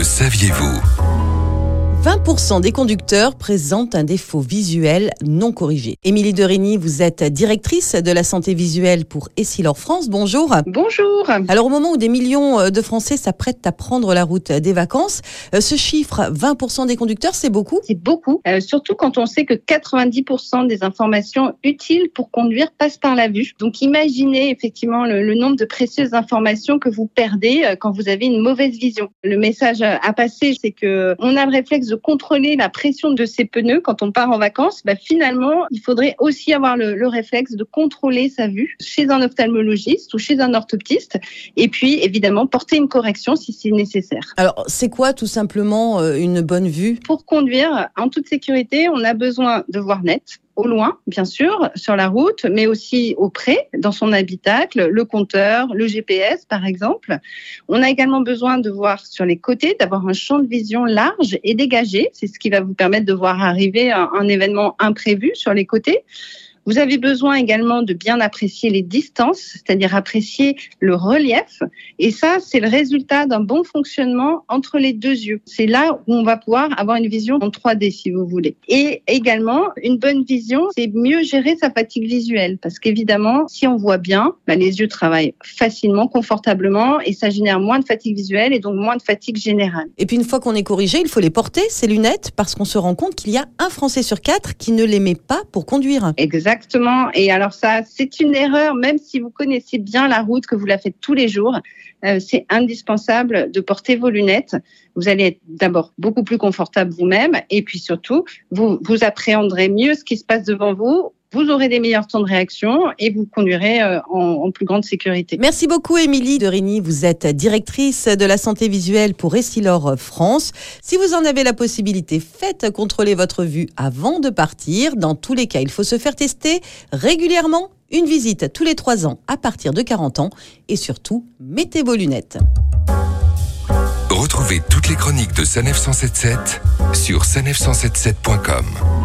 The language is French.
Le saviez-vous? 20% des conducteurs présentent un défaut visuel non corrigé. Émilie Derigny, vous êtes directrice de la santé visuelle pour Essilor France. Bonjour. Bonjour. Alors au moment où des millions euh, de Français s'apprêtent à prendre la route des vacances, euh, ce chiffre 20% des conducteurs, c'est beaucoup? C'est beaucoup, euh, surtout quand on sait que 90% des informations utiles pour conduire passent par la vue. Donc imaginez effectivement le, le nombre de précieuses informations que vous perdez quand vous avez une mauvaise vision. Le message à passer, c'est que on a le réflexe de contrôler la pression de ses pneus quand on part en vacances, bah finalement, il faudrait aussi avoir le, le, réflexe de contrôler sa vue chez un ophtalmologiste ou chez un orthoptiste, et puis évidemment porter une correction si c'est nécessaire. Alors, c'est quoi tout simplement euh, une bonne vue? Pour conduire en toute sécurité, on a besoin de voir net, au loin, bien sûr, sur la route, mais aussi auprès, dans son habitacle, le compteur, le GPS, par exemple. On a également besoin de voir sur les côtés, d'avoir un champ de vision large et dégagé. C'est ce qui va vous permettre de voir arriver un, un événement imprévu sur les côtés. Vous avez besoin également de bien apprécier les distances, c'est-à-dire apprécier le relief. Et ça, c'est le résultat d'un bon fonctionnement entre les deux yeux. C'est là où on va pouvoir avoir une vision en 3D, si vous voulez. Et également, une bonne vision, c'est mieux gérer sa fatigue visuelle. Parce qu'évidemment, si on voit bien, bah, les yeux travaillent facilement, confortablement, et ça génère moins de fatigue visuelle et donc moins de fatigue générale. Et puis une fois qu'on est corrigé, il faut les porter, ces lunettes, parce qu'on se rend compte qu'il y a un Français sur quatre qui ne les met pas pour conduire. Exactement. Exactement. Et alors ça, c'est une erreur, même si vous connaissez bien la route, que vous la faites tous les jours. Euh, c'est indispensable de porter vos lunettes. Vous allez être d'abord beaucoup plus confortable vous-même, et puis surtout, vous vous appréhenderez mieux ce qui se passe devant vous vous aurez des meilleurs temps de réaction et vous conduirez en, en plus grande sécurité. Merci beaucoup Émilie de Rigny. Vous êtes directrice de la santé visuelle pour Essilor France. Si vous en avez la possibilité, faites contrôler votre vue avant de partir. Dans tous les cas, il faut se faire tester régulièrement. Une visite tous les 3 ans à partir de 40 ans. Et surtout, mettez vos lunettes. Retrouvez toutes les chroniques de Sanef 177 sur sanef177.com.